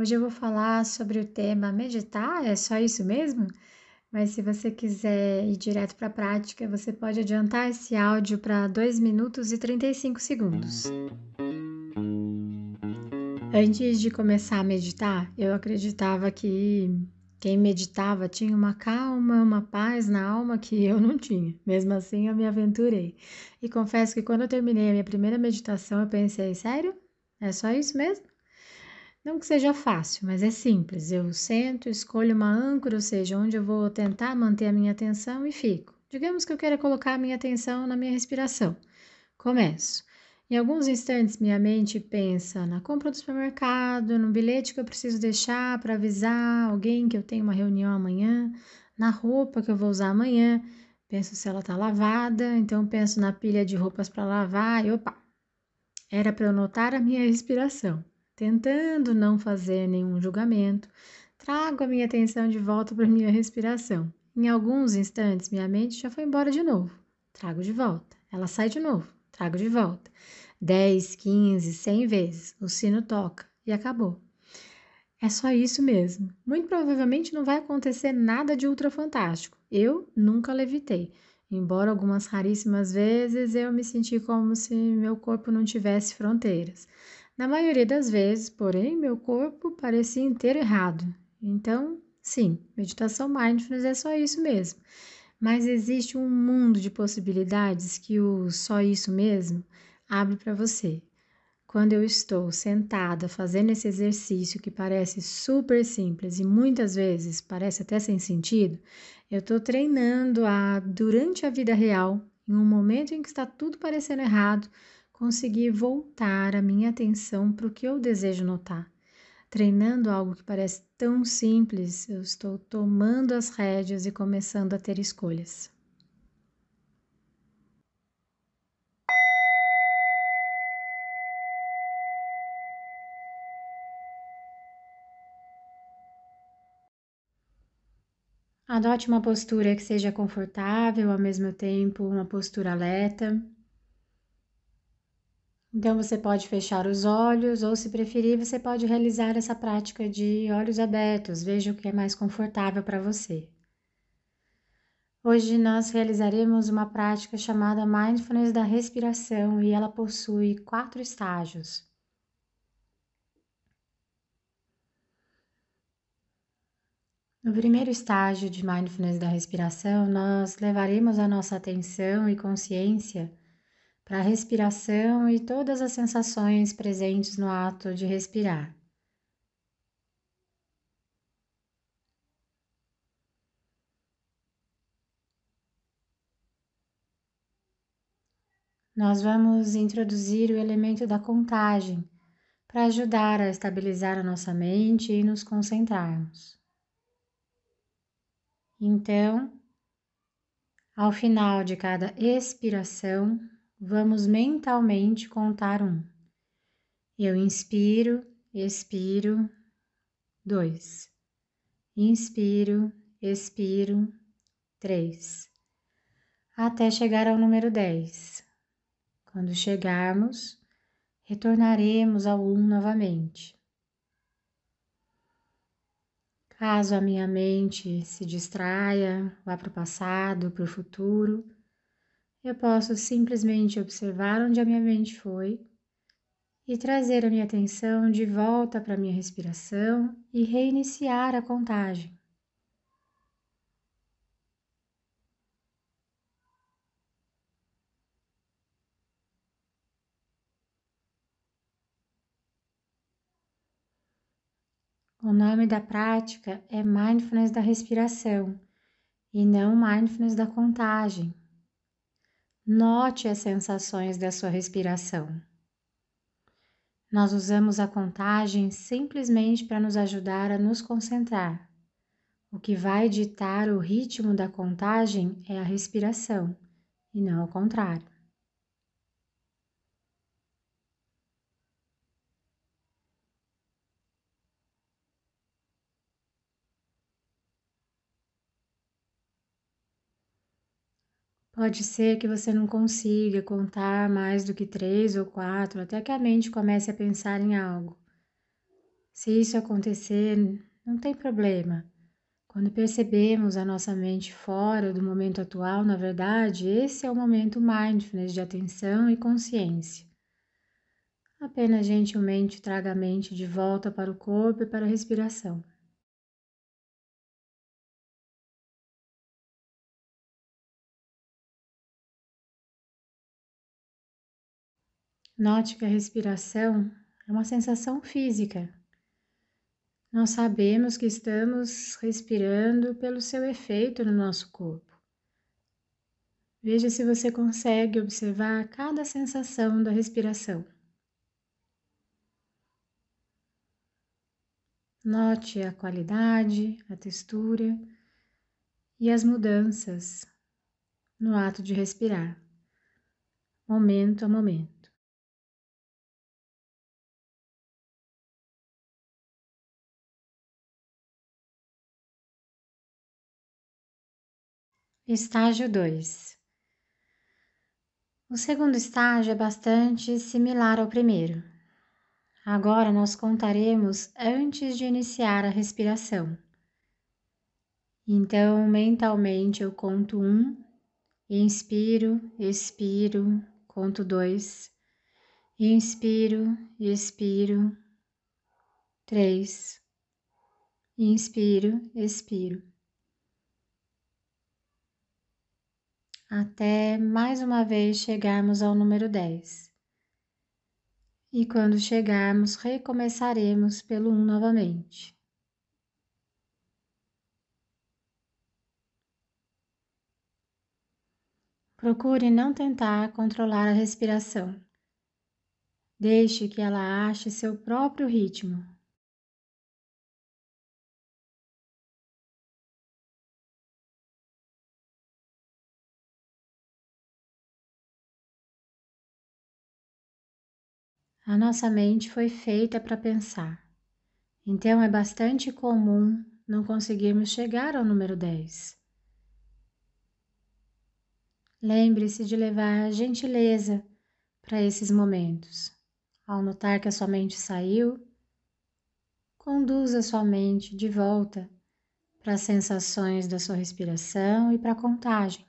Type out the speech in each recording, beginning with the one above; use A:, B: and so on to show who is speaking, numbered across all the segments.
A: Hoje eu vou falar sobre o tema meditar, é só isso mesmo? Mas se você quiser ir direto para a prática, você pode adiantar esse áudio para 2 minutos e 35 segundos. Antes de começar a meditar, eu acreditava que quem meditava tinha uma calma, uma paz na alma que eu não tinha. Mesmo assim, eu me aventurei. E confesso que quando eu terminei a minha primeira meditação, eu pensei: sério? É só isso mesmo? Não que seja fácil, mas é simples. Eu sento, escolho uma âncora, ou seja, onde eu vou tentar manter a minha atenção e fico. Digamos que eu quero colocar a minha atenção na minha respiração. Começo. Em alguns instantes, minha mente pensa na compra do supermercado, no bilhete que eu preciso deixar para avisar alguém que eu tenho uma reunião amanhã, na roupa que eu vou usar amanhã. Penso se ela está lavada, então penso na pilha de roupas para lavar e opa! Era para eu notar a minha respiração tentando não fazer nenhum julgamento, trago a minha atenção de volta para minha respiração. Em alguns instantes, minha mente já foi embora de novo. Trago de volta. Ela sai de novo. Trago de volta. 10, 15, 100 vezes. O sino toca e acabou. É só isso mesmo. Muito provavelmente não vai acontecer nada de ultra fantástico. Eu nunca levitei. Embora algumas raríssimas vezes eu me senti como se meu corpo não tivesse fronteiras. Na maioria das vezes, porém, meu corpo parecia inteiro errado. Então, sim, meditação mindfulness é só isso mesmo. Mas existe um mundo de possibilidades que o só isso mesmo abre para você. Quando eu estou sentada fazendo esse exercício que parece super simples e muitas vezes parece até sem sentido, eu estou treinando a, durante a vida real, em um momento em que está tudo parecendo errado, conseguir voltar a minha atenção para o que eu desejo notar. Treinando algo que parece tão simples, eu estou tomando as rédeas e começando a ter escolhas. Adote uma postura que seja confortável, ao mesmo tempo uma postura alerta. Então você pode fechar os olhos ou, se preferir, você pode realizar essa prática de olhos abertos. Veja o que é mais confortável para você. Hoje nós realizaremos uma prática chamada Mindfulness da Respiração e ela possui quatro estágios. No primeiro estágio de Mindfulness da Respiração, nós levaremos a nossa atenção e consciência para a respiração e todas as sensações presentes no ato de respirar. Nós vamos introduzir o elemento da contagem para ajudar a estabilizar a nossa mente e nos concentrarmos. Então, ao final de cada expiração, Vamos mentalmente contar um. Eu inspiro, expiro, dois. Inspiro, expiro, três. Até chegar ao número dez. Quando chegarmos, retornaremos ao um novamente. Caso a minha mente se distraia, vá para o passado, para o futuro, eu posso simplesmente observar onde a minha mente foi e trazer a minha atenção de volta para a minha respiração e reiniciar a contagem. O nome da prática é Mindfulness da Respiração e não Mindfulness da Contagem. Note as sensações da sua respiração. Nós usamos a contagem simplesmente para nos ajudar a nos concentrar. O que vai ditar o ritmo da contagem é a respiração, e não ao contrário. Pode ser que você não consiga contar mais do que três ou quatro até que a mente comece a pensar em algo. Se isso acontecer, não tem problema. Quando percebemos a nossa mente fora do momento atual, na verdade, esse é o momento mindfulness de atenção e consciência. Apenas gentilmente traga a mente de volta para o corpo e para a respiração. Note que a respiração é uma sensação física. Nós sabemos que estamos respirando pelo seu efeito no nosso corpo. Veja se você consegue observar cada sensação da respiração. Note a qualidade, a textura e as mudanças no ato de respirar, momento a momento. Estágio 2. O segundo estágio é bastante similar ao primeiro. Agora nós contaremos antes de iniciar a respiração. Então, mentalmente eu conto um, inspiro, expiro, conto dois, inspiro, expiro, três, inspiro, expiro. Até mais uma vez chegarmos ao número 10. E quando chegarmos, recomeçaremos pelo 1 novamente. Procure não tentar controlar a respiração. Deixe que ela ache seu próprio ritmo. A nossa mente foi feita para pensar, então é bastante comum não conseguirmos chegar ao número 10. Lembre-se de levar gentileza para esses momentos. Ao notar que a sua mente saiu, conduza sua mente de volta para as sensações da sua respiração e para a contagem.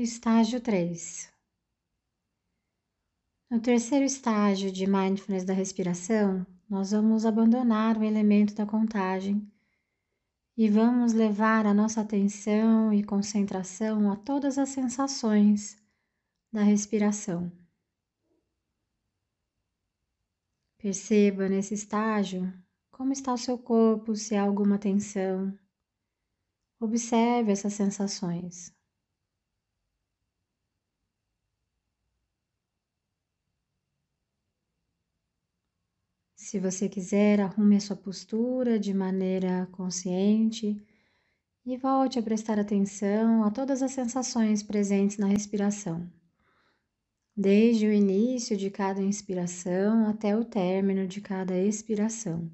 A: Estágio 3. No terceiro estágio de mindfulness da respiração, nós vamos abandonar o elemento da contagem e vamos levar a nossa atenção e concentração a todas as sensações da respiração. Perceba nesse estágio como está o seu corpo, se há alguma tensão. Observe essas sensações. Se você quiser, arrume a sua postura de maneira consciente e volte a prestar atenção a todas as sensações presentes na respiração, desde o início de cada inspiração até o término de cada expiração.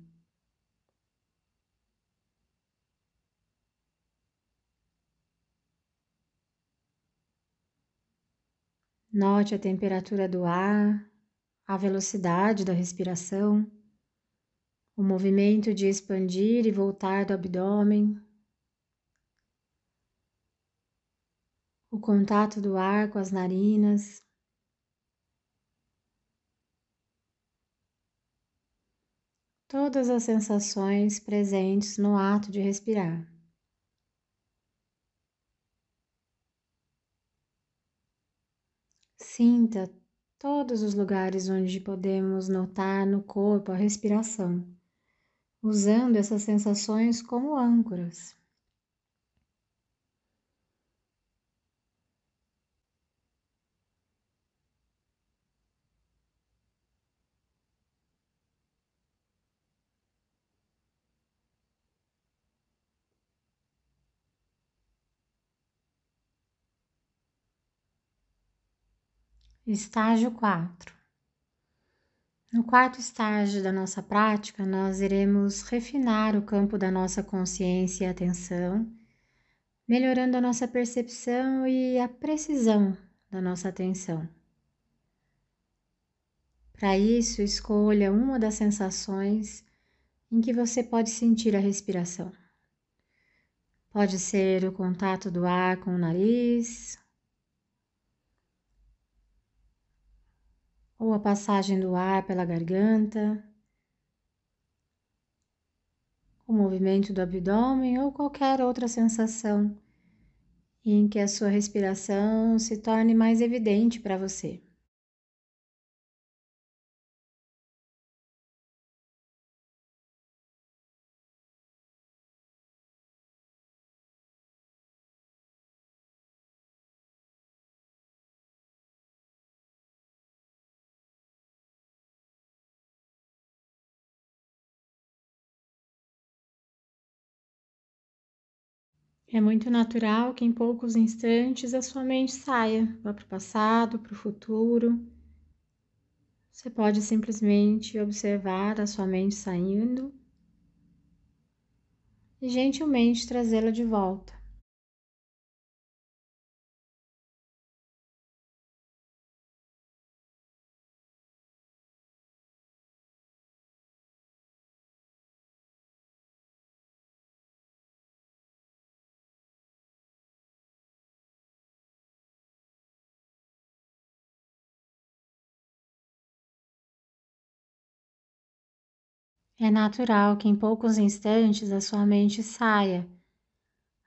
A: Note a temperatura do ar, a velocidade da respiração o movimento de expandir e voltar do abdômen, o contato do ar com as narinas. Todas as sensações presentes no ato de respirar. Sinta todos os lugares onde podemos notar no corpo a respiração, usando essas sensações como âncoras. Estágio 4. No quarto estágio da nossa prática, nós iremos refinar o campo da nossa consciência e atenção, melhorando a nossa percepção e a precisão da nossa atenção. Para isso, escolha uma das sensações em que você pode sentir a respiração. Pode ser o contato do ar com o nariz, ou a passagem do ar pela garganta, o movimento do abdômen ou qualquer outra sensação em que a sua respiração se torne mais evidente para você. É muito natural que em poucos instantes a sua mente saia, vá para o passado, para o futuro. Você pode simplesmente observar a sua mente saindo e gentilmente trazê-la de volta. É natural que em poucos instantes a sua mente saia,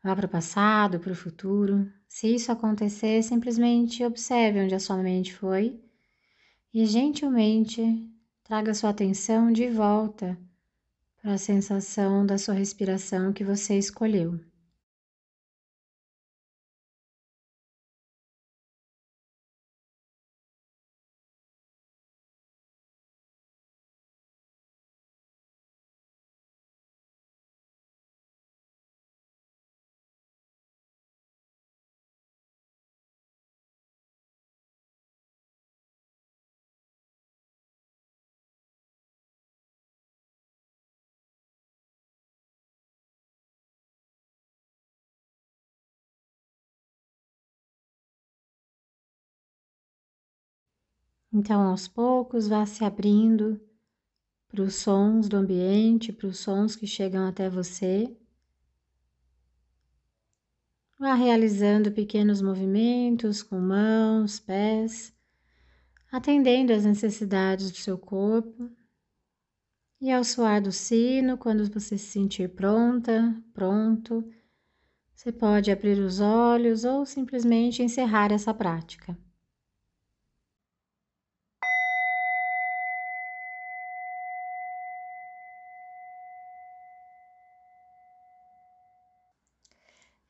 A: vá para o passado, para o futuro. Se isso acontecer, simplesmente observe onde a sua mente foi e gentilmente traga sua atenção de volta para a sensação da sua respiração que você escolheu. Então, aos poucos, vá se abrindo para os sons do ambiente, para os sons que chegam até você. Vá realizando pequenos movimentos com mãos, pés, atendendo às necessidades do seu corpo. E ao soar do sino, quando você se sentir pronta, pronto, você pode abrir os olhos ou simplesmente encerrar essa prática.